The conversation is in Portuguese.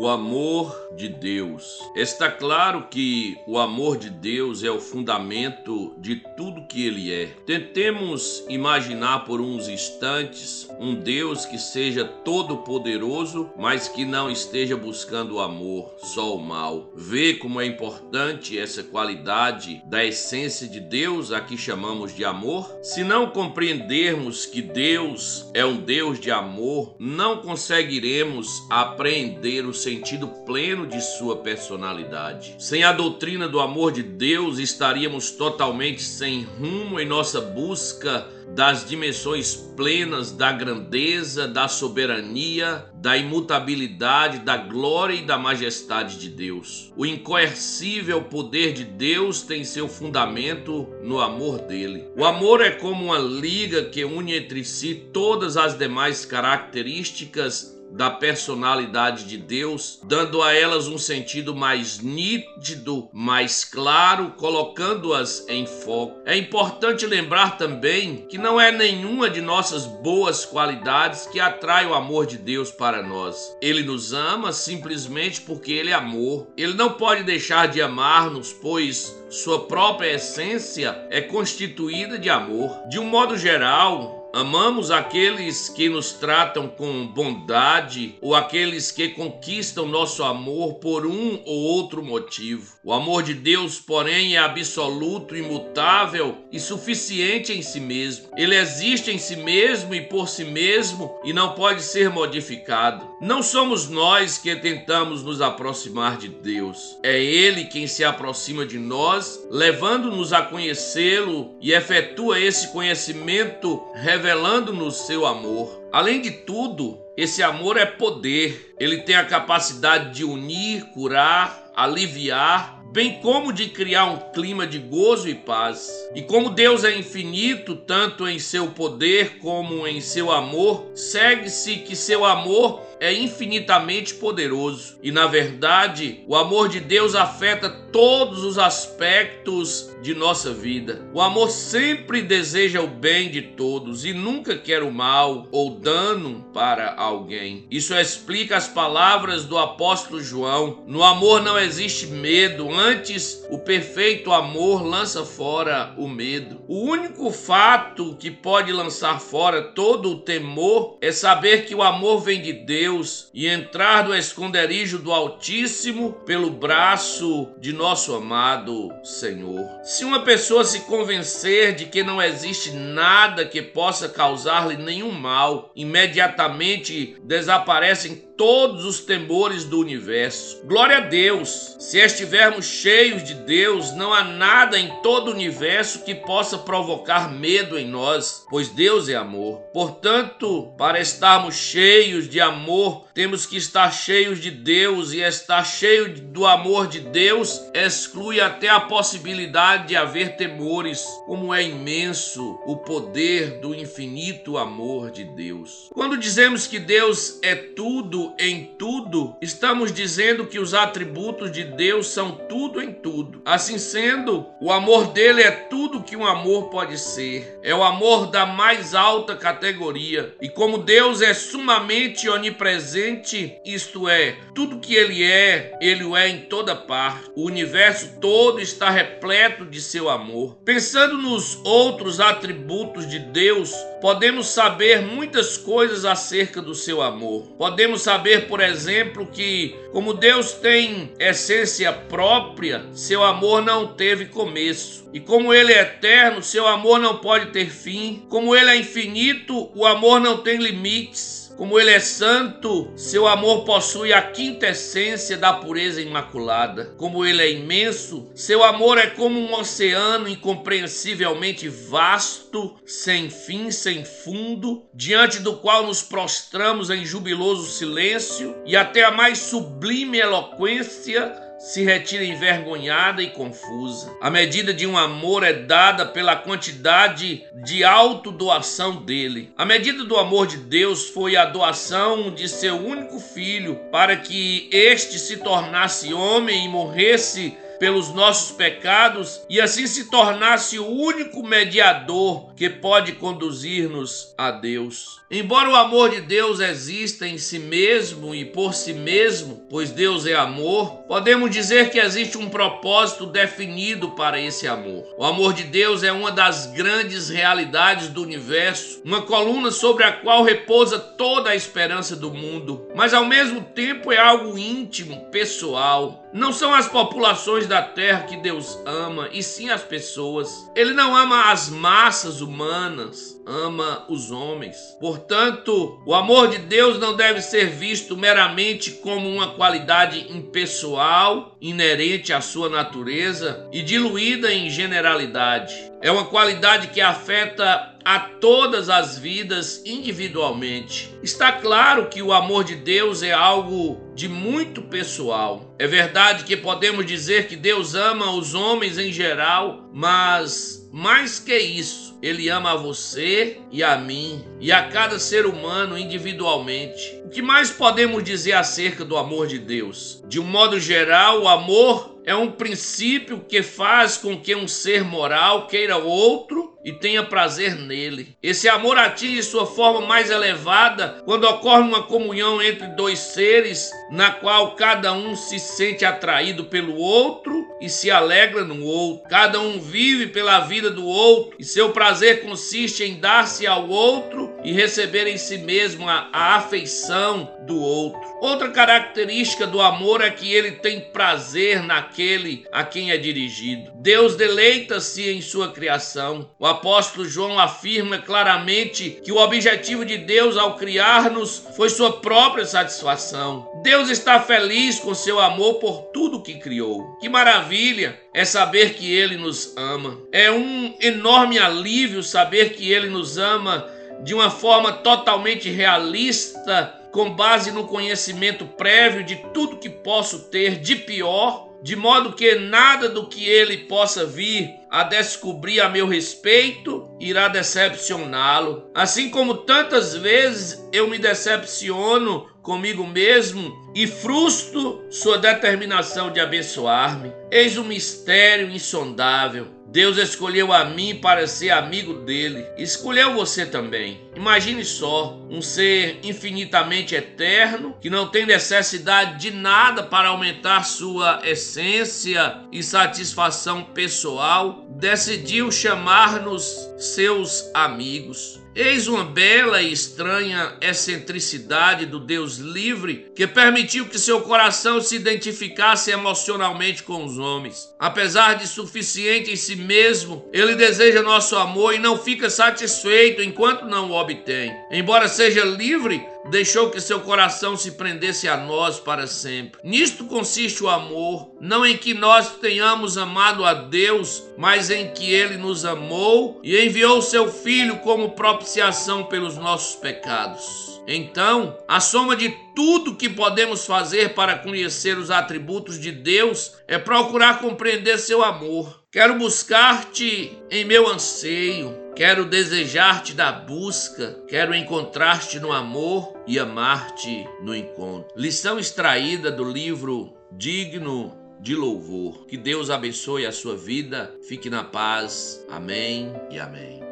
O amor de Deus. Está claro que o amor de Deus é o fundamento de tudo que ele é. Tentemos imaginar por uns instantes um Deus que seja todo-poderoso, mas que não esteja buscando o amor, só o mal. Vê como é importante essa qualidade da essência de Deus, a que chamamos de amor? Se não compreendermos que Deus é um Deus de amor, não conseguiremos apreender o sentido pleno de sua personalidade. Sem a doutrina do amor de Deus, estaríamos totalmente sem rumo em nossa busca das dimensões plenas da grandeza, da soberania, da imutabilidade, da glória e da majestade de Deus. O incoercível poder de Deus tem seu fundamento no amor dele. O amor é como uma liga que une entre si todas as demais características da personalidade de Deus, dando a elas um sentido mais nítido, mais claro, colocando-as em foco. É importante lembrar também que não é nenhuma de nossas boas qualidades que atrai o amor de Deus para nós. Ele nos ama simplesmente porque ele é amor. Ele não pode deixar de amar-nos, pois sua própria essência é constituída de amor. De um modo geral, Amamos aqueles que nos tratam com bondade ou aqueles que conquistam nosso amor por um ou outro motivo. O amor de Deus, porém, é absoluto, imutável e suficiente em si mesmo. Ele existe em si mesmo e por si mesmo e não pode ser modificado. Não somos nós que tentamos nos aproximar de Deus. É Ele quem se aproxima de nós, levando-nos a conhecê-lo e efetua esse conhecimento revelando-nos seu amor. Além de tudo, esse amor é poder. Ele tem a capacidade de unir, curar, aliviar bem como de criar um clima de gozo e paz. E como Deus é infinito, tanto em seu poder como em seu amor, segue-se que seu amor é infinitamente poderoso. E na verdade, o amor de Deus afeta todos os aspectos de nossa vida. O amor sempre deseja o bem de todos e nunca quer o mal ou dano para alguém. Isso explica as palavras do apóstolo João: No amor não existe medo, antes o perfeito amor lança fora o medo. O único fato que pode lançar fora todo o temor é saber que o amor vem de Deus e entrar no esconderijo do Altíssimo pelo braço de nosso amado Senhor. Se uma pessoa se convencer de que não existe nada que possa causar-lhe nenhum mal, imediatamente desaparecem todos os temores do universo. Glória a Deus! Se estivermos cheios de Deus, não há nada em todo o universo que possa provocar medo em nós, pois Deus é amor. Portanto, para estarmos cheios de amor, temos que estar cheios de Deus e estar cheio do amor de Deus exclui até a possibilidade de haver temores, como é imenso o poder do infinito amor de Deus. Quando dizemos que Deus é tudo em tudo, estamos dizendo que os atributos de Deus são tudo em tudo. Assim sendo, o amor dele é tudo que um amor pode ser. É o amor da mais alta categoria. E como Deus é sumamente onipresente, isto é, tudo que ele é, ele o é em toda parte. O universo todo está repleto de seu amor. Pensando nos outros atributos de Deus, podemos saber muitas coisas acerca do seu amor. Podemos saber, por exemplo, que como Deus tem essência própria, seu amor não teve começo. E como ele é eterno, seu amor não pode ter fim. Como ele é infinito, o amor não tem limites. Como ele é santo, seu amor possui a quinta essência da pureza imaculada. Como ele é imenso, seu amor é como um oceano incompreensivelmente vasto, sem fim, sem fundo, diante do qual nos prostramos em jubiloso silêncio e até a mais sublime eloquência se retira envergonhada e confusa. A medida de um amor é dada pela quantidade de autodoação dele. A medida do amor de Deus foi a doação de seu único filho para que este se tornasse homem e morresse pelos nossos pecados e assim se tornasse o único mediador que pode conduzir-nos a Deus. Embora o amor de Deus exista em si mesmo e por si mesmo, pois Deus é amor, podemos dizer que existe um propósito definido para esse amor. O amor de Deus é uma das grandes realidades do universo, uma coluna sobre a qual repousa toda a esperança do mundo, mas ao mesmo tempo é algo íntimo, pessoal. Não são as populações da terra que Deus ama, e sim as pessoas. Ele não ama as massas humanas, ama os homens. Portanto, o amor de Deus não deve ser visto meramente como uma qualidade impessoal, inerente à sua natureza e diluída em generalidade. É uma qualidade que afeta a todas as vidas individualmente. Está claro que o amor de Deus é algo de muito pessoal. É verdade que podemos dizer que Deus ama os homens em geral, mas mais que isso, ele ama a você e a mim e a cada ser humano individualmente. O que mais podemos dizer acerca do amor de Deus? De um modo geral, o amor é um princípio que faz com que um ser moral queira outro e tenha prazer nele. Esse amor atinge sua forma mais elevada quando ocorre uma comunhão entre dois seres, na qual cada um se sente atraído pelo outro e se alegra no outro. Cada um vive pela vida do outro e seu prazer consiste em dar-se ao outro e receber em si mesmo a, a afeição do outro. Outra característica do amor é que ele tem prazer naquele a quem é dirigido. Deus deleita-se em sua criação. O apóstolo João afirma claramente que o objetivo de Deus ao criar-nos foi sua própria satisfação. Deus está feliz com seu amor por tudo que criou. Que maravilha é saber que ele nos ama. É um enorme alívio saber que ele nos ama de uma forma totalmente realista com base no conhecimento prévio de tudo que posso ter de pior, de modo que nada do que ele possa vir a descobrir a meu respeito irá decepcioná-lo. Assim como tantas vezes eu me decepciono comigo mesmo e frustro sua determinação de abençoar-me. Eis um mistério insondável Deus escolheu a mim para ser amigo dele. Escolheu você também. Imagine só, um ser infinitamente eterno que não tem necessidade de nada para aumentar sua essência e satisfação pessoal, decidiu chamar-nos seus amigos. Eis uma bela e estranha excentricidade do Deus livre que permitiu que seu coração se identificasse emocionalmente com os homens. Apesar de suficiente em si mesmo, ele deseja nosso amor e não fica satisfeito enquanto não o obtém. Embora seja livre, deixou que seu coração se prendesse a nós para sempre. Nisto consiste o amor, não em que nós tenhamos amado a Deus, mas em que ele nos amou e enviou seu filho como propiciação pelos nossos pecados. Então, a soma de tudo que podemos fazer para conhecer os atributos de Deus é procurar compreender seu amor. Quero buscar-te em meu anseio, quero desejar-te da busca, quero encontrar-te no amor e amar-te no encontro. Lição extraída do livro Digno de Louvor. Que Deus abençoe a sua vida. Fique na paz. Amém e amém.